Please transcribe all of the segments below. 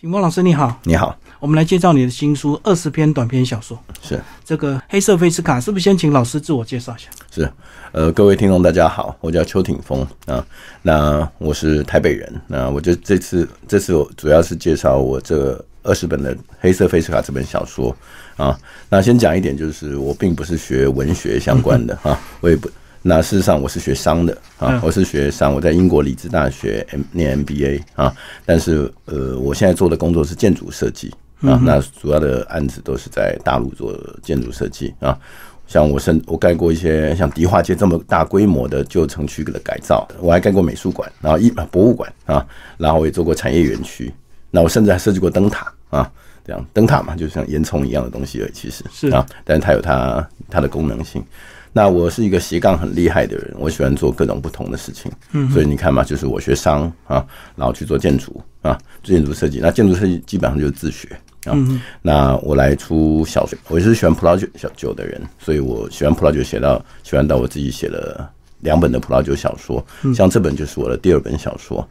景峰老师你好，你好，我们来介绍你的新书《二十篇短篇小说》。是这个黑色菲斯卡，是不是先请老师自我介绍一下？是，呃，各位听众大家好，我叫邱挺峰啊，那我是台北人，那我就这次这次我主要是介绍我这二十本的黑色菲斯卡这本小说啊，那先讲一点，就是我并不是学文学相关的啊，我也不。那事实上我是学商的啊，我是学商，我在英国理兹大学 M 念 MBA 啊，但是呃，我现在做的工作是建筑设计啊，那主要的案子都是在大陆做建筑设计啊，像我甚我盖过一些像迪化街这么大规模的旧城区的改造，我还盖过美术馆，然后一博物馆啊，然后我也做过产业园区，那我甚至还设计过灯塔啊，这样灯塔嘛，就像烟囱一样的东西而已，其实是啊，但是它有它它的功能性。那我是一个斜杠很厉害的人，我喜欢做各种不同的事情。嗯，所以你看嘛，就是我学商啊，然后去做建筑啊，做建筑设计。那建筑设计基本上就是自学啊。那我来出小说，我是喜欢葡萄酒小酒的人，所以我喜欢葡萄酒，写到喜欢到我自己写了两本的葡萄酒小说。像这本就是我的第二本小说。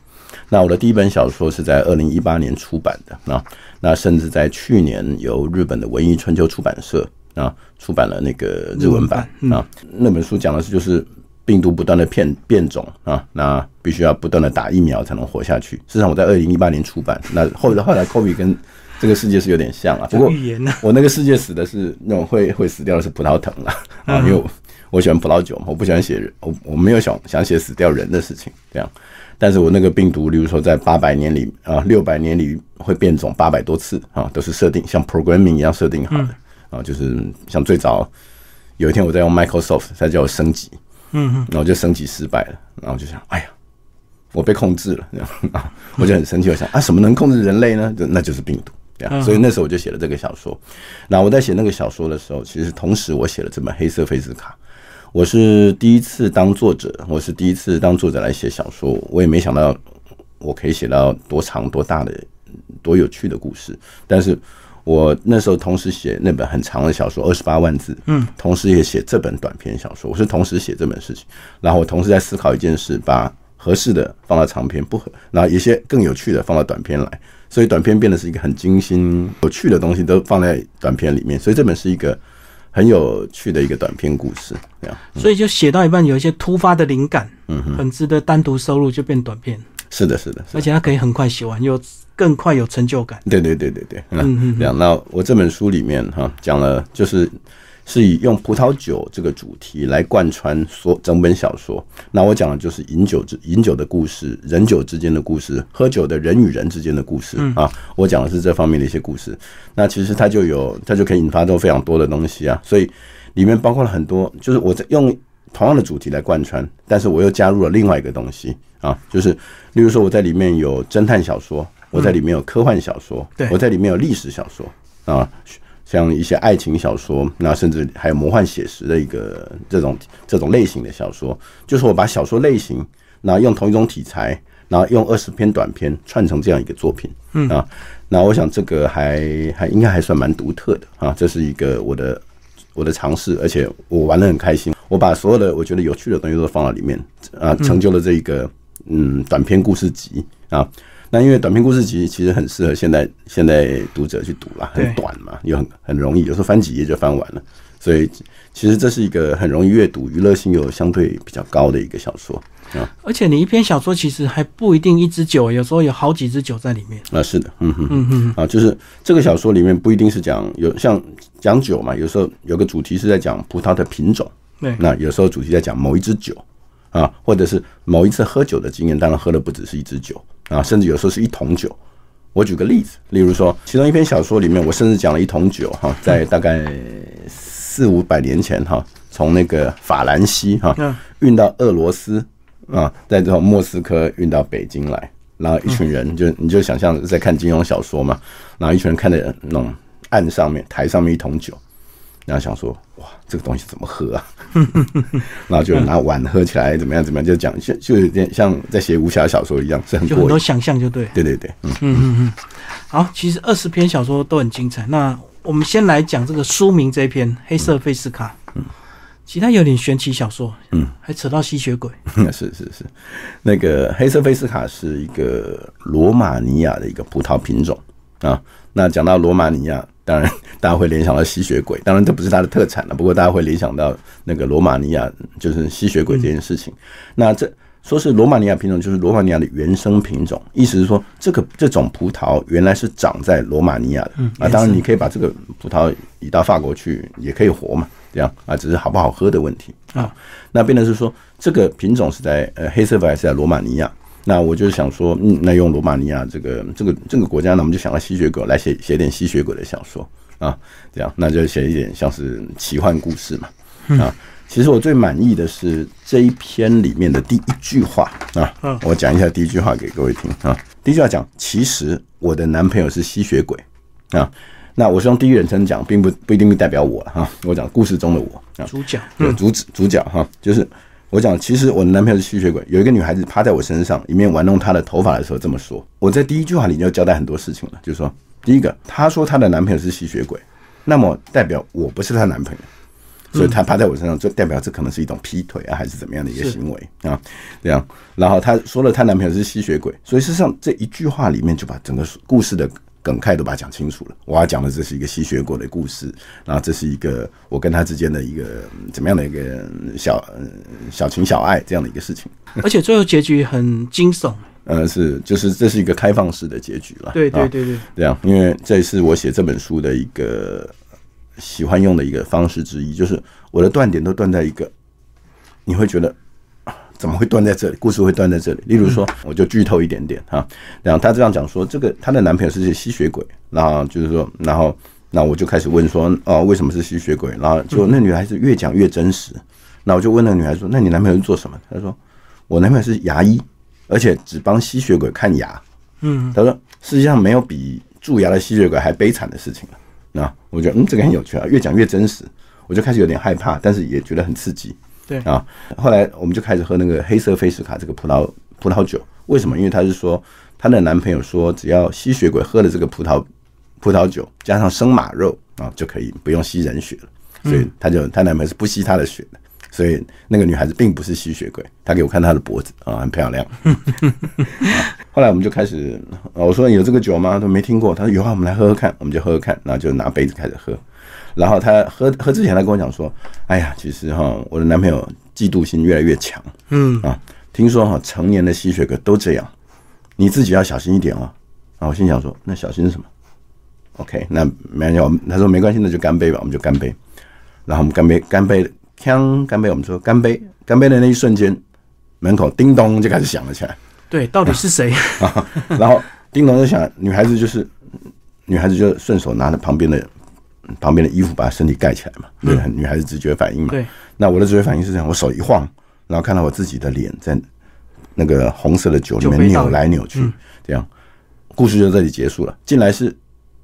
那我的第一本小说是在二零一八年出版的啊，那甚至在去年由日本的文艺春秋出版社。啊，出版了那个日文版啊，那本书讲的是就是病毒不断的变变种啊，那必须要不断的打疫苗才能活下去。事实上，我在二零一八年出版，那后来后来 COVID 跟这个世界是有点像啊，不过我那个世界死的是那种会会死掉的是葡萄藤啊，啊，因为我喜欢葡萄酒嘛，我不喜欢写人，我我没有想想写死掉人的事情这样，但是我那个病毒，例如说在八百年里啊，六百年里会变种八百多次啊，都是设定像 programming 一样设定好的。啊，就是像最早有一天我在用 Microsoft，它叫我升级，嗯嗯，然后就升级失败了，然后就想，哎呀，我被控制了，这样啊，我就很生气，我想啊，什么能控制人类呢？就那就是病毒，这样，所以那时候我就写了这个小说。那我在写那个小说的时候，其实同时我写了这本《黑色菲斯卡》，我是第一次当作者，我是第一次当作者来写小说，我也没想到我可以写到多长、多大的、多有趣的故事，但是。我那时候同时写那本很长的小说，二十八万字，嗯，同时也写这本短篇小说。我是同时写这本事情，然后我同时在思考一件事，把合适的放到长篇，不合，然后一些更有趣的放到短篇来，所以短篇变得是一个很精心、有趣的东西都放在短篇里面。所以这本是一个很有趣的一个短篇故事，这样。所以就写到一半，有一些突发的灵感，嗯哼，很值得单独收录，就变短篇。是的，是的，而且它可以很快写完，又。更快有成就感。对对对对对，嗯嗯，这样。那我这本书里面哈讲了，就是是以用葡萄酒这个主题来贯穿所整本小说。那我讲的就是饮酒之饮酒的故事，人酒之间的故事，喝酒的人与人之间的故事啊。我讲的是这方面的一些故事。那其实它就有，它就可以引发出非常多的东西啊。所以里面包括了很多，就是我在用同样的主题来贯穿，但是我又加入了另外一个东西啊，就是例如说我在里面有侦探小说。我在里面有科幻小说，我在里面有历史小说啊，像一些爱情小说，那甚至还有魔幻写实的一个这种这种类型的小说，就是我把小说类型，那用同一种题材，然后用二十篇短篇串成这样一个作品，嗯啊，那我想这个还还应该还算蛮独特的啊，这是一个我的我的尝试，而且我玩的很开心，我把所有的我觉得有趣的东西都放到里面啊，成就了这一个嗯短篇故事集啊。那因为短篇故事集其实很适合现在现在读者去读啦，很短嘛，又很很容易，有时候翻几页就翻完了，所以其实这是一个很容易阅读、娱乐性又相对比较高的一个小说啊。而且你一篇小说其实还不一定一支酒，有时候有好几支酒在里面啊。是的，嗯哼，嗯哼，啊，就是这个小说里面不一定是讲有像讲酒嘛，有时候有个主题是在讲葡萄的品种，对，那有时候主题在讲某一支酒啊，或者是某一次喝酒的经验，当然喝的不只是一支酒。啊，甚至有时候是一桶酒。我举个例子，例如说，其中一篇小说里面，我甚至讲了一桶酒哈，在大概四五百年前哈，从那个法兰西哈运到俄罗斯啊，在这种莫斯科运到北京来，然后一群人就你就想象在看金庸小说嘛，然后一群人看着那种岸上面台上面一桶酒。然后想说，哇，这个东西怎么喝啊？然后就拿碗喝起来，怎么样？怎么样？就讲，就就有点像在写武侠小说一样，是很很多想象，就对。对对对，嗯嗯嗯嗯。好，其实二十篇小说都很精彩。那我们先来讲这个书名这一篇《黑色费斯卡》。嗯，其他有点玄奇小说，嗯，还扯到吸血鬼。是是是，那个黑色菲斯卡是一个罗马尼亚的一个葡萄品种啊。那讲到罗马尼亚，当然大家会联想到吸血鬼，当然这不是它的特产了。不过大家会联想到那个罗马尼亚就是吸血鬼这件事情。那这说是罗马尼亚品种，就是罗马尼亚的原生品种，意思是说这个这种葡萄原来是长在罗马尼亚的啊。当然你可以把这个葡萄移到法国去，也可以活嘛，这样啊，只是好不好喝的问题啊。那变的是说这个品种是在呃黑色粉还是在罗马尼亚？那我就想说，嗯，那用罗马尼亚这个这个这个国家，呢我们就想到吸血鬼来写写点吸血鬼的小说啊，这样那就写一点像是奇幻故事嘛啊。其实我最满意的是这一篇里面的第一句话啊，我讲一下第一句话给各位听啊。第一句话讲，其实我的男朋友是吸血鬼啊。那我是用第一人称讲，并不不一定代表我哈。我讲故事中的我啊，主角，主主角哈，就是。我讲，其实我的男朋友是吸血鬼。有一个女孩子趴在我身上，一面玩弄她的头发的时候这么说。我在第一句话里就交代很多事情了，就是说，第一个，她说她的男朋友是吸血鬼，那么代表我不是她男朋友，所以她趴在我身上，就代表这可能是一种劈腿啊，还是怎么样的一个行为啊？这样，然后她说了她男朋友是吸血鬼，所以事实上这一句话里面就把整个故事的。梗概都把它讲清楚了。我要讲的这是一个吸血鬼的故事，然后这是一个我跟他之间的一个怎么样的一个小小情小爱这样的一个事情。而且最后结局很惊悚。呃，是，就是这是一个开放式的结局了。对对对对，这样，因为这是我写这本书的一个喜欢用的一个方式之一，就是我的断点都断在一个，你会觉得。怎么会断在这里？故事会断在这里。例如说，我就剧透一点点哈。然后她这样讲说，这个她的男朋友是吸血鬼。然后就是说，然后那我就开始问说，哦，为什么是吸血鬼？然后就那女孩子越讲越真实。那我就问那女孩子说，那你男朋友是做什么？她说，我男朋友是牙医，而且只帮吸血鬼看牙。嗯，她说，世界上没有比蛀牙的吸血鬼还悲惨的事情了。那我觉得，嗯，这个很有趣啊，越讲越真实，我就开始有点害怕，但是也觉得很刺激。对啊，后来我们就开始喝那个黑色菲斯卡这个葡萄葡萄酒。为什么？因为她是说她的男朋友说，只要吸血鬼喝了这个葡萄葡萄酒，加上生马肉啊，就可以不用吸人血了。所以她就她男朋友是不吸她的血的。所以那个女孩子并不是吸血鬼。她给我看她的脖子啊，很漂亮。后来我们就开始，我说有这个酒吗？都没听过。她说有啊，我们来喝喝看。我们就喝喝看，然后就拿杯子开始喝。然后他喝喝之前，他跟我讲说：“哎呀，其实哈，我的男朋友嫉妒心越来越强。嗯啊，听说哈，成年的吸血鬼都这样，你自己要小心一点哦。”然后我心想说：“那小心是什么？”OK，那没关系，他说没关系，那就干杯吧，我们就干杯。然后我们干杯，干杯，锵，干杯，我们说干杯，干杯的那一瞬间，门口叮咚就开始响了起来。对，到底是谁？然后叮咚就响，女孩子就是女孩子就顺手拿着旁边的。旁边的衣服把身体盖起来嘛，对，女孩子直觉反应嘛。对，那我的直觉反应是这样，我手一晃，然后看到我自己的脸在那个红色的酒里面扭来扭去，这样，故事就这里结束了。进来是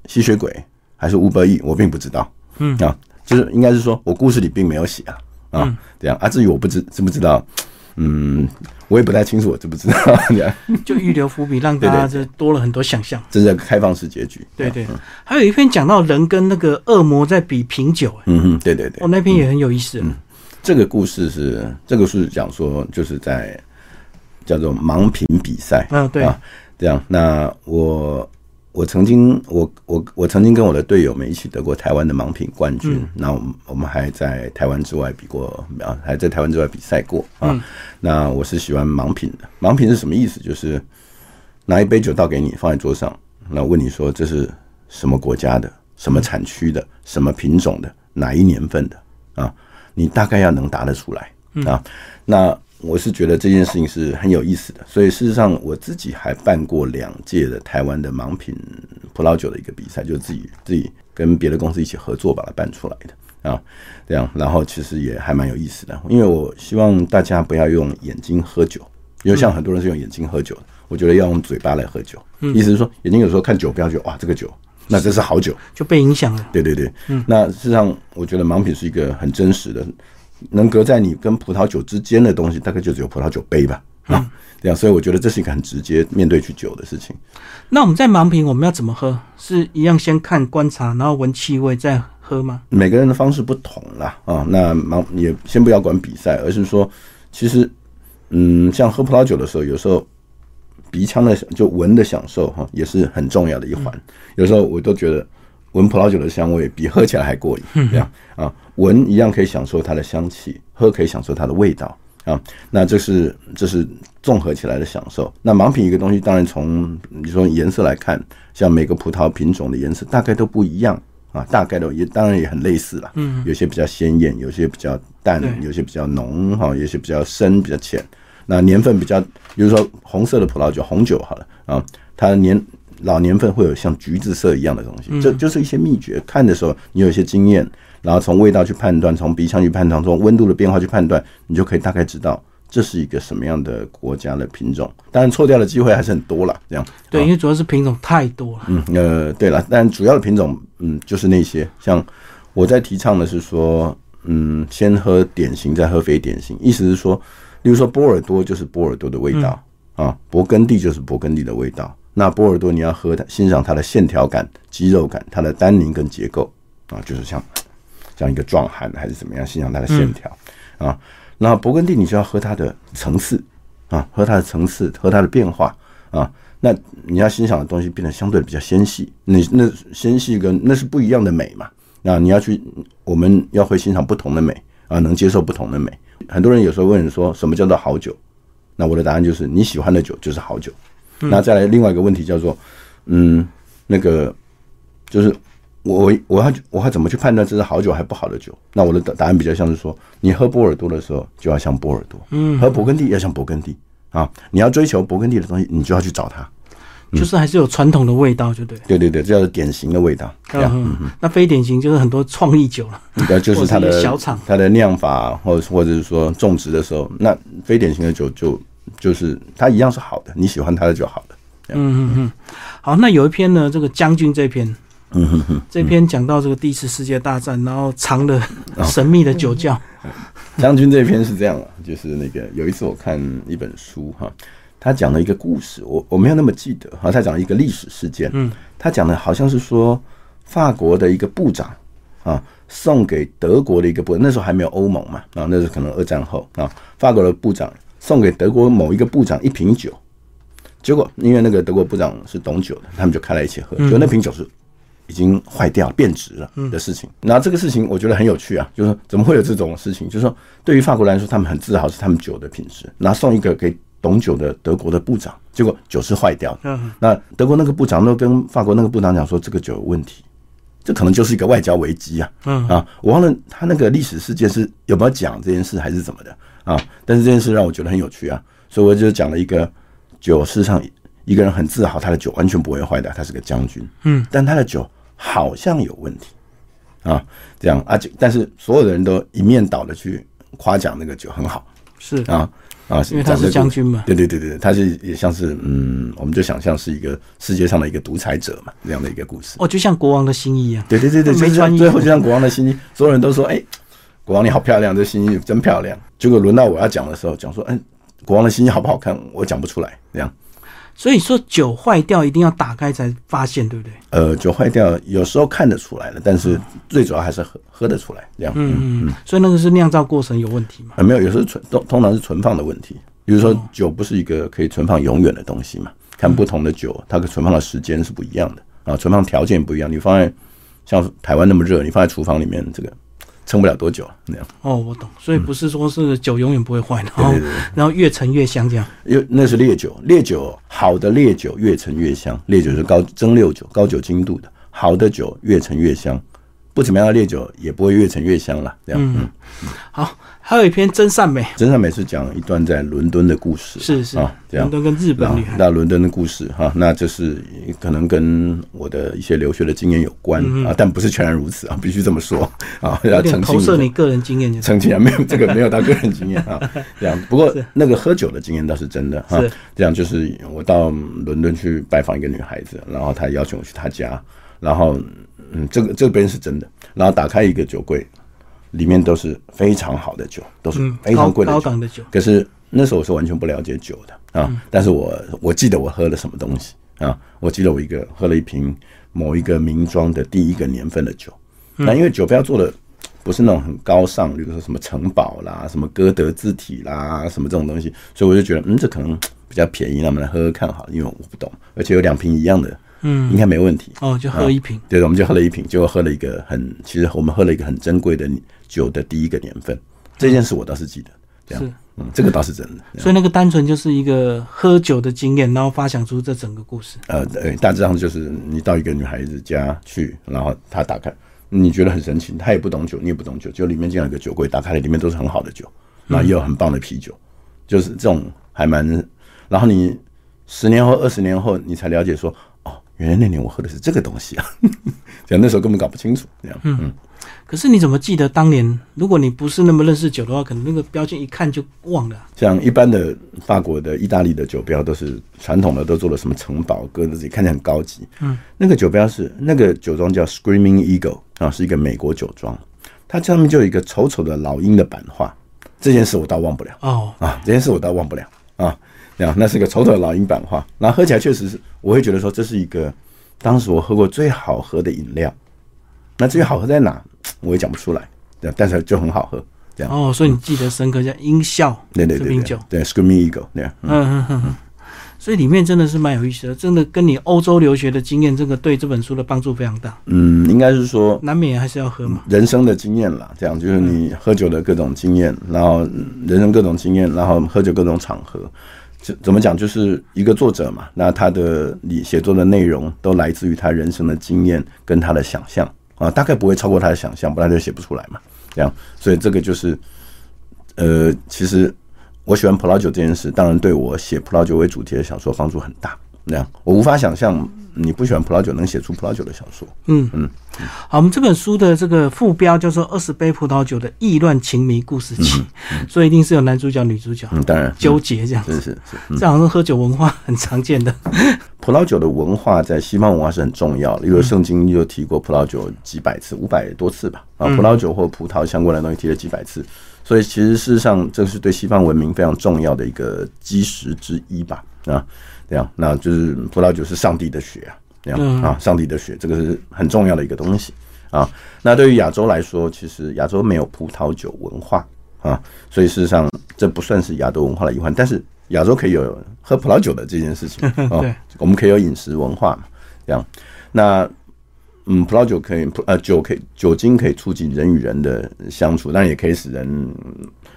吸血鬼还是乌伯义，我并不知道。嗯啊，就是应该是说我故事里并没有写啊啊这样啊，至于我不知知不知道。嗯，我也不太清楚，我知不知道？就预留伏笔，让大家就多了很多想象。这是开放式结局。对对，还有一篇讲到人跟那个恶魔在比品酒。嗯哼，对对对。哦，那篇也很有意思。嗯，这个故事是这个是讲说，就是在叫做盲品比赛。嗯，对啊，这样。那我。我曾经，我我我曾经跟我的队友们一起得过台湾的盲品冠军。那我们我们还在台湾之外比过啊，还在台湾之外比赛过啊。那我是喜欢盲品的。盲品是什么意思？就是拿一杯酒倒给你，放在桌上，那问你说这是什么国家的、什么产区的、什么品种的、哪一年份的啊？你大概要能答得出来啊。那我是觉得这件事情是很有意思的，所以事实上我自己还办过两届的台湾的盲品葡萄酒的一个比赛，就是自己自己跟别的公司一起合作把它办出来的啊，这样，然后其实也还蛮有意思的，因为我希望大家不要用眼睛喝酒，因为像很多人是用眼睛喝酒的，我觉得要用嘴巴来喝酒，意思是说眼睛有时候看酒标觉得哇这个酒，那这是好酒，就被影响了。对对对，嗯，那事实上我觉得盲品是一个很真实的。能隔在你跟葡萄酒之间的东西，大概就只有葡萄酒杯吧，啊，这样，所以我觉得这是一个很直接面对去酒的事情。那我们在盲品我们要怎么喝？是一样先看观察，然后闻气味再喝吗？每个人的方式不同啦，啊，那盲也先不要管比赛，而是说，其实，嗯，像喝葡萄酒的时候，有时候鼻腔的就闻的享受哈，也是很重要的一环。有时候我都觉得闻葡萄酒的香味比喝起来还过瘾，这样啊，闻一样可以享受它的香气，喝可以享受它的味道啊。那这是这是综合起来的享受。那盲品一个东西，当然从你说颜色来看，像每个葡萄品种的颜色大概都不一样啊，大概都也当然也很类似了。嗯，有些比较鲜艳，有些比较淡，有些比较浓哈，有些比较深比较浅。那年份比较，比如说红色的葡萄酒，红酒好了啊，它年老年份会有像橘子色一样的东西，这就是一些秘诀。看的时候你有一些经验，然后从味道去判断，从鼻腔去判断，从温度的变化去判断，你就可以大概知道这是一个什么样的国家的品种。当然错掉的机会还是很多了，这样。对，因为主要是品种太多了。嗯呃，对了，但主要的品种嗯就是那些，像我在提倡的是说，嗯，先喝典型，再喝非典型，意思是说。例如说波尔多就是波尔多的味道啊，勃艮第就是勃艮第的味道。那波尔多你要喝它，欣赏它的线条感、肌肉感，它的单宁跟结构啊，就是像像一个壮汉还是怎么样，欣赏它的线条啊。那勃艮第你就要喝它的层次啊，喝它的层次，喝它的变化啊。那你要欣赏的东西变得相对比较纤细，那那纤细跟那是不一样的美嘛。那你要去，我们要会欣赏不同的美啊，能接受不同的美。很多人有时候问说什么叫做好酒？那我的答案就是你喜欢的酒就是好酒。那再来另外一个问题叫做，嗯，那个就是我我要我要怎么去判断这是好酒还不好的酒？那我的答案比较像是说，你喝波尔多的时候就要像波尔多，嗯，喝勃艮第要像勃艮第啊，你要追求勃艮第的东西，你就要去找它。就是还是有传统的味道，就对。对对对，这叫做典型的味道。嗯，那非典型就是很多创意酒了。对，就是它的小厂，它的酿法，或者或者是说种植的时候，那非典型的酒就就是它一样是好的，你喜欢它的就好了。嗯嗯嗯。好，那有一篇呢，这个将军这篇，嗯哼哼，这篇讲到这个第一次世界大战，然后藏的神秘的酒窖。将军这篇是这样啊就是那个有一次我看一本书哈。他讲了一个故事，我我没有那么记得。好，他讲了一个历史事件。嗯，他讲的好像是说，法国的一个部长啊，送给德国的一个部，那时候还没有欧盟嘛，啊，那是可能二战后啊，法国的部长送给德国某一个部长一瓶酒，结果因为那个德国部长是懂酒的，他们就开来一起喝，就那瓶酒是已经坏掉变质了的事情。那这个事情我觉得很有趣啊，就是怎么会有这种事情？就是说，对于法国来说，他们很自豪是他们酒的品质，然后送一个给。懂酒的德国的部长，结果酒是坏掉的。那德国那个部长都跟法国那个部长讲说，这个酒有问题，这可能就是一个外交危机啊。嗯啊，我忘了他那个历史事件是有没有讲这件事，还是怎么的啊？但是这件事让我觉得很有趣啊，所以我就讲了一个酒，事实上一个人很自豪，他的酒完全不会坏的，他是个将军。嗯，但他的酒好像有问题啊，这样啊，但是所有的人都一面倒的去夸奖那个酒很好，是啊。啊，因为他是将军嘛，对对对对，他是也像是嗯，我们就想象是一个世界上的一个独裁者嘛，这样的一个故事。哦，就像国王的新衣一样。对对对对，没穿衣，最后就像国王的新衣，所有人都说，哎，国王你好漂亮，这新衣真漂亮。结果轮到我要讲的时候，讲说，哎，国王的新衣好不好看？我讲不出来，这样。所以说酒坏掉一定要打开才发现，对不对？呃，酒坏掉有时候看得出来了，但是最主要还是喝喝得出来这样。嗯嗯。所以那个是酿造过程有问题吗？啊，没有，有时候存通通常是存放的问题。比如说酒不是一个可以存放永远的东西嘛？看不同的酒，它的存放的时间是不一样的啊，存放条件不一样。你放在像台湾那么热，你放在厨房里面，这个。撑不了多久那样哦，我懂，所以不是说是酒永远不会坏，然后然后越陈越香这样。因为那是烈酒，烈酒好的烈酒越陈越香，烈酒是高蒸馏酒，高酒精度的，好的酒越陈越香，不怎么样的烈酒也不会越陈越香了。这样，嗯，好。还有一篇真善美，真善美是讲一段在伦敦的故事，是是。啊，这样。伦敦跟日本女孩，那伦敦的故事哈，那这是可能跟我的一些留学的经验有关啊，但不是全然如此啊，必须这么说啊，要澄清投射你个人经验，澄清啊，没有这个没有到个人经验啊，这样。不过那个喝酒的经验倒是真的哈，这样就是我到伦敦去拜访一个女孩子，然后她邀请我去她家，然后嗯，这个这边是真的，然后打开一个酒柜。里面都是非常好的酒，都是非常贵的酒。可是那时候我是完全不了解酒的啊，但是我我记得我喝了什么东西啊？我记得我一个喝了一瓶某一个名庄的第一个年份的酒。那因为酒标做的不是那种很高尚，比如说什么城堡啦、什么歌德字体啦、什么这种东西，所以我就觉得嗯，这可能比较便宜，那我们来喝喝看好了，因为我不懂，而且有两瓶一样的，嗯，应该没问题。哦，就喝一瓶。对，我们就喝了一瓶，结果喝了一个很，其实我们喝了一个很珍贵的酒的第一个年份，这件事我倒是记得。这样，嗯，这个倒是真的。所以那个单纯就是一个喝酒的经验，然后发想出这整个故事。呃，对，大致上就是你到一个女孩子家去，然后她打开，你觉得很神奇，她也不懂酒，你也不懂酒，就里面竟然有个酒柜，打开了，里面都是很好的酒，然后也有很棒的啤酒，就是这种还蛮。然后你十年后、二十年后，你才了解说，哦，原来那年我喝的是这个东西啊，这样那时候根本搞不清楚，这样，嗯。可是你怎么记得当年？如果你不是那么认识酒的话，可能那个标签一看就忘了。像一般的法国的、意大利的酒标都是传统的，都做了什么城堡、鸽子，看起来很高级。嗯，那个酒标是那个酒庄叫 Screaming Eagle 啊，是一个美国酒庄，它上面就有一个丑丑的老鹰的版画。这件事我倒忘不了哦啊，这件事我倒忘不了啊。那那是个丑丑的老鹰版画，然后喝起来确实是，我会觉得说这是一个当时我喝过最好喝的饮料。那至于好喝在哪？我也讲不出来，对，但是就很好喝，这样。哦，所以你记得深刻叫音效，对对对，对，Screaming Eagle，对，嗯嗯嗯。所以里面真的是蛮有意思的，真的跟你欧洲留学的经验，这个对这本书的帮助非常大。嗯，应该是说难免还是要喝嘛，人生的经验啦，这样就是你喝酒的各种经验，然后人生各种经验，然后喝酒各种场合，怎怎么讲？就是一个作者嘛，那他的你写作的内容都来自于他人生的经验跟他的想象。啊，大概不会超过他的想象，不然就写不出来嘛。这样，所以这个就是，呃，其实我喜欢葡萄酒这件事，当然对我写葡萄酒为主题的小说帮助很大。那样，我无法想象你不喜欢葡萄酒能写出葡萄酒的小说。嗯嗯，好，我们这本书的这个副标叫做《二十杯葡萄酒的意乱情迷故事集》，所以一定是有男主角、女主角。嗯，当然纠结这样。是是是，这好像喝酒文化很常见的。葡萄酒的文化在西方文化是很重要的，因为圣经就提过葡萄酒几百次，五百多次吧。啊，葡萄酒或葡萄相关的东西提了几百次，所以其实事实上这是对西方文明非常重要的一个基石之一吧。啊。这样，那就是葡萄酒是上帝的血啊，这样啊，上帝的血，这个是很重要的一个东西啊。那对于亚洲来说，其实亚洲没有葡萄酒文化啊，所以事实上这不算是亚洲文化的一环。但是亚洲可以有喝葡萄酒的这件事情 啊，我们可以有饮食文化嘛，这样。那嗯，葡萄酒可以，呃，酒可以，酒精可以促进人与人的相处，但也可以使人。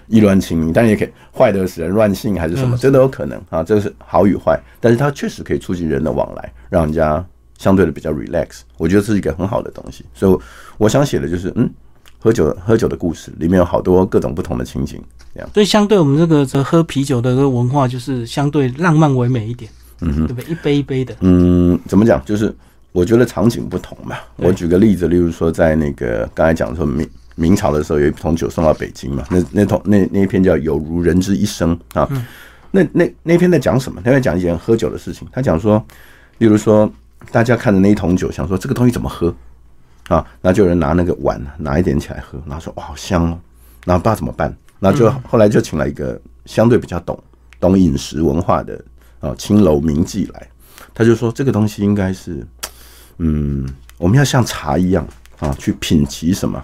意乱情迷，但也可以坏的使人乱性，还是什么，这都有可能啊。这是好与坏，但是它确实可以促进人的往来，让人家相对的比较 relax。我觉得这是一个很好的东西，所以我想写的就是，嗯，喝酒喝酒的故事，里面有好多各种不同的情景，这样。所以相对我们这个这喝啤酒的这个文化，就是相对浪漫唯美一点，嗯哼，对不对？一杯一杯的，嗯，怎么讲？就是我觉得场景不同嘛。我举个例子，例如说在那个刚才讲说明。明朝的时候有一桶酒送到北京嘛？那那桶那那一篇叫《有如人之一生》啊。那那那篇在讲什么？他在讲一件喝酒的事情。他讲说，例如说，大家看着那一桶酒，想说这个东西怎么喝啊？然后就有人拿那个碗拿一点起来喝，然后说哇好香哦。然后不知道怎么办，然后就后来就请了一个相对比较懂懂饮食文化的啊青楼名妓来，他就说这个东西应该是嗯，我们要像茶一样啊去品其什么。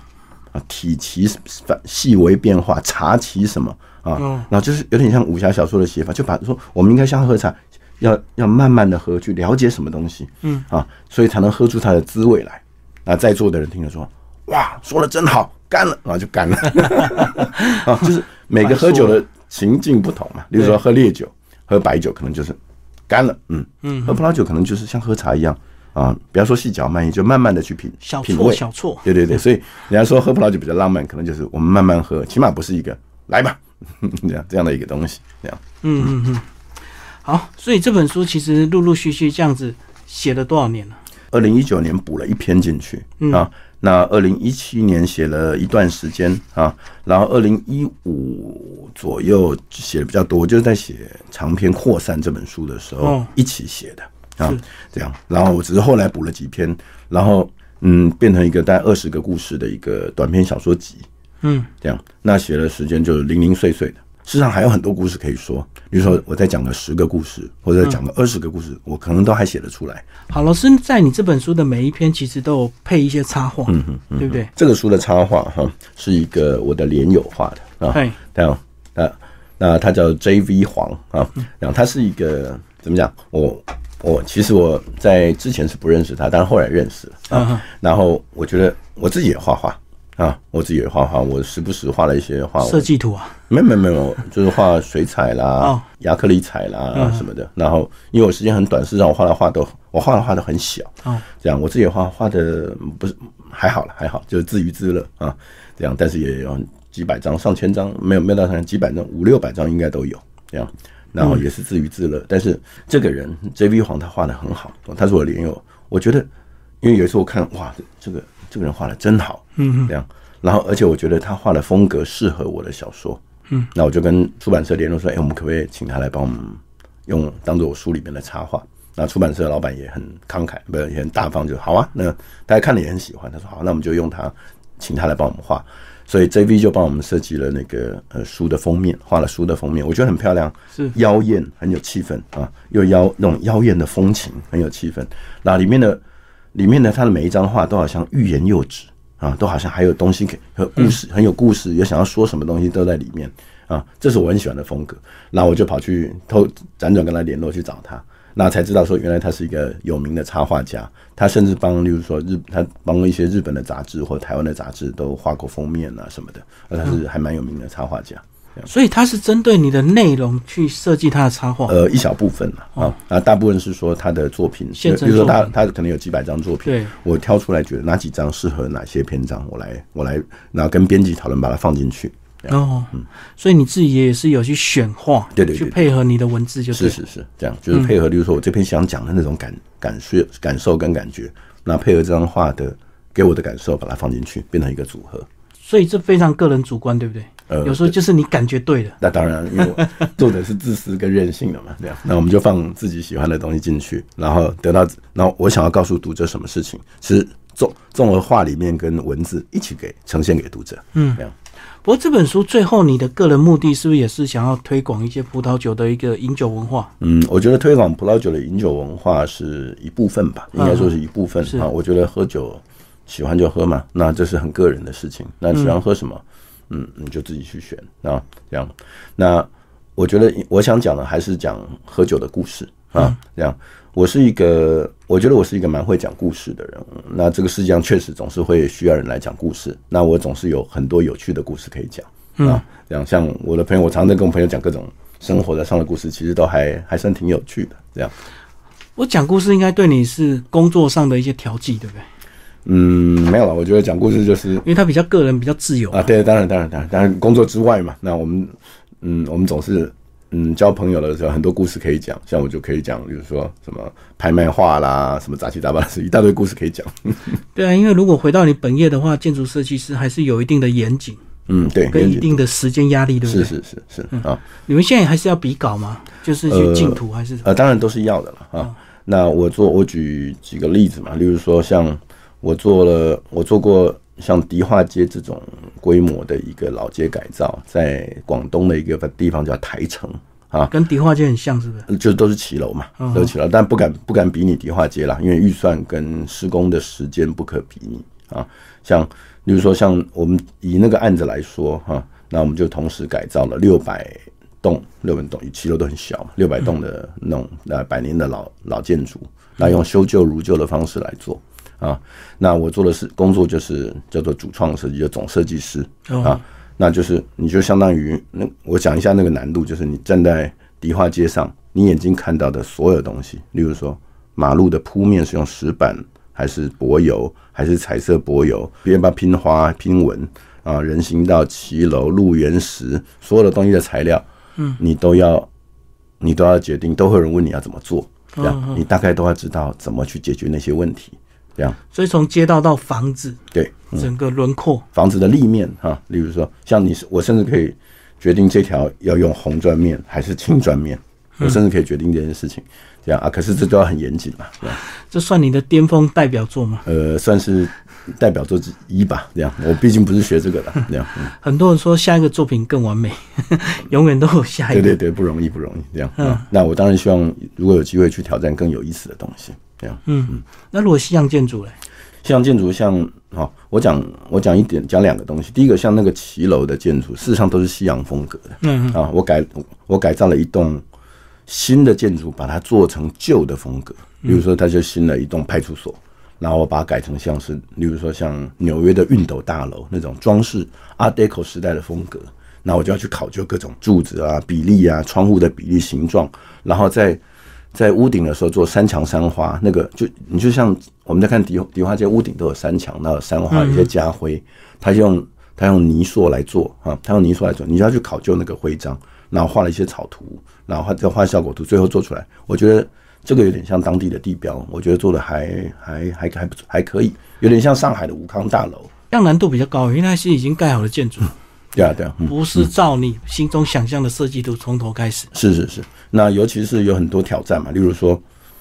体其反细微变化，察其什么啊？然后就是有点像武侠小说的写法，就把说我们应该像喝茶，要要慢慢的喝，去了解什么东西，嗯啊，所以才能喝出它的滋味来。啊，在座的人听了说，哇，说的真好，干了，然后就干了。啊，就是每个喝酒的情境不同嘛，例如说喝烈酒、喝白酒，可能就是干了，嗯嗯，喝葡萄酒可能就是像喝茶一样。啊，不要说细嚼慢咽，就慢慢的去品小错小错。对对对，所以人家说喝葡萄酒比较浪漫，可能就是我们慢慢喝，起码不是一个来吧 这样这样的一个东西。这样，嗯嗯嗯。好，所以这本书其实陆陆续续这样子写了多少年了？二零一九年补了一篇进去啊，那二零一七年写了一段时间啊，然后二零一五左右写的比较多，就是在写长篇扩散这本书的时候一起写的。啊，这样，然后我只是后来补了几篇，然后嗯，变成一个大概二十个故事的一个短篇小说集，嗯，这样，那写的时间就零零碎碎的。事实上还有很多故事可以说，比如说我再讲个十个故事，或者讲个二十个故事，我可能都还写得出来。好，老师在你这本书的每一篇其实都有配一些插画，嗯嗯，对不对？这个书的插画哈是一个我的连友画的啊，对，啊，那他叫 J.V. 黄啊，然后他是一个怎么讲？我我其实我在之前是不认识他，但是后来认识了啊。然后我觉得我自己也画画啊，我自己也画画，我时不时画了一些画设计图啊，没有没有没有，就是画水彩啦、亚克力彩啦什么的。然后因为我时间很短，是让我画的画都我画的画都很小啊，这样我自己画画的不是还好了还好，就是自娱自乐啊，这样，但是也有。几百张、上千张，没有没有到上千几百张，五六百张应该都有这样，然后也是自娱自乐。但是这个人 J V 黄他画的很好，他是我连友。我觉得，因为有一次我看，哇，这个这个人画的真好，嗯，这样。然后而且我觉得他画的风格适合我的小说，嗯，那我就跟出版社联络说，哎，我们可不可以请他来帮我们用当做我书里面的插画？那出版社老板也很慷慨，不也很大方，就好啊。那大家看了也很喜欢，他说好，那我们就用他，请他来帮我们画。所以 J V 就帮我们设计了那个呃书的封面，画了书的封面，我觉得很漂亮，是妖艳，很有气氛啊，又妖那种妖艳的风情，很有气氛。那里面的里面的他的每一张画都好像欲言又止啊，都好像还有东西可和故事，很有故事，有想要说什么东西都在里面啊，这是我很喜欢的风格。那我就跑去偷辗转跟他联络去找他。那才知道说，原来他是一个有名的插画家，他甚至帮，例如说日，他帮一些日本的杂志或台湾的杂志都画过封面啊什么的，而他是还蛮有名的插画家。所以他是针对你的内容去设计他的插画？呃，一小部分了啊，啊，大部分是说他的作品，比如说他他可能有几百张作品，对，我挑出来觉得哪几张适合哪些篇章，我来我来，然后跟编辑讨论把它放进去。哦，嗯，所以你自己也是有去选画，对对，去配合你的文字，就是是是这样，就是配合，比如说我这篇想讲的那种感感受、感受跟感觉，那配合这张画的给我的感受，把它放进去，变成一个组合。所以这非常个人主观，对不对？呃，有时候就是你感觉对了。那当然，因为作者是自私跟任性的嘛，这样，那我们就放自己喜欢的东西进去，然后得到，然后我想要告诉读者什么事情，其实综综合画里面跟文字一起给呈现给读者，嗯，这样。不过这本书最后，你的个人目的是不是也是想要推广一些葡萄酒的一个饮酒文化？嗯，我觉得推广葡萄酒的饮酒文化是一部分吧，应该说是一部分啊。我觉得喝酒喜欢就喝嘛，那这是很个人的事情。那喜欢喝什么，嗯，你就自己去选啊。这样，那我觉得我想讲的还是讲喝酒的故事啊。这样。我是一个，我觉得我是一个蛮会讲故事的人。那这个世界上确实总是会需要人来讲故事。那我总是有很多有趣的故事可以讲啊。这样，像我的朋友，我常常跟我朋友讲各种生活的上的故事，其实都还还算挺有趣的。这样，我讲故事应该对你是工作上的一些调剂，对不对？嗯，没有了。我觉得讲故事就是，因为他比较个人，比较自由啊。对，当然，当然，当然，当然，工作之外嘛。那我们，嗯，我们总是。嗯，交朋友的时候很多故事可以讲，像我就可以讲，比如说什么拍卖画啦，什么杂七杂八的事，一大堆故事可以讲。对啊，因为如果回到你本业的话，建筑设计师还是有一定的严谨，嗯，对，跟一定的时间压力，对不对？是是是是啊。你们现在还是要比稿吗？就是去竞图还是？呃，当然都是要的了啊。那我做，我举几个例子嘛，例如说像我做了，我做过。像迪化街这种规模的一个老街改造，在广东的一个地方叫台城啊，跟迪化街很像，是不是？就都是骑楼嘛，都是骑楼，但不敢不敢比拟迪化街啦，因为预算跟施工的时间不可比拟啊。像比如说，像我们以那个案子来说哈，那我们就同时改造了六百栋，六百栋，骑楼都很小嘛，六百栋的那种那百年的老老建筑，那用修旧如旧的方式来做。啊，那我做的是工作，就是叫做主创设计，叫总设计师啊。那就是你就相当于那我讲一下那个难度，就是你站在迪化街上，你眼睛看到的所有东西，例如说马路的铺面是用石板还是柏油，还是彩色柏油，别人把拼花拼纹啊，人行道、骑楼、路缘石，所有的东西的材料，嗯，你都要你都要决定，都会有人问你要怎么做，这样你大概都要知道怎么去解决那些问题。这样，所以从街道到房子，对整个轮廓，房子的立面哈，例如说，像你是我，甚至可以决定这条要用红砖面还是青砖面，我甚至可以决定这件事情。这样啊，可是这都要很严谨嘛，这算你的巅峰代表作吗？呃，算是代表作之一吧。这样，我毕竟不是学这个的。这样，很多人说下一个作品更完美，永远都有下一个。对对对，不容易不容易。这样，嗯，那我当然希望如果有机会去挑战更有意思的东西。这样，嗯，那如果西洋建筑嘞？西洋建筑像哈，我讲我讲一点，讲两个东西。第一个，像那个骑楼的建筑，事实上都是西洋风格的。嗯啊，我改我改造了一栋新的建筑，把它做成旧的风格。比如说，它就新了一栋派出所，然后我把它改成像是，例如说像纽约的熨斗大楼那种装饰 Art Deco 时代的风格。那我就要去考究各种柱子啊、比例啊、窗户的比例、形状，然后在在屋顶的时候做三墙三花。那个就你就像我们在看迪迪化街屋顶都有三墙，那三花有些家徽，他用他用泥塑来做啊，他用泥塑来做，你就要去考究那个徽章，然后画了一些草图，然后画再画效果图，最后做出来。我觉得这个有点像当地的地标，我觉得做的还还还还不错，还可以，有点像上海的武康大楼，这样难度比较高，因为它是已经盖好的建筑。对啊，对啊，不是照你心中想象的设计图从头开始。是是是，那尤其是有很多挑战嘛，例如说，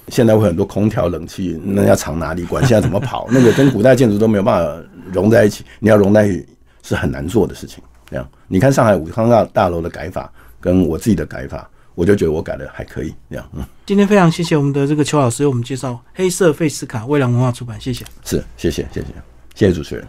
现在会很多空调、冷气，那要藏哪里管？现在怎么跑？那个跟古代建筑都没有办法融在一起，你要融在一起是很难做的事情。这样，你看上海武康大大楼的改法，跟我自己的改法，我就觉得我改的还可以。这样，嗯，今天非常谢谢我们的这个邱老师为我们介绍黑色费斯卡，蔚蓝文化出版，谢谢。是，谢谢，谢谢，谢谢主持人。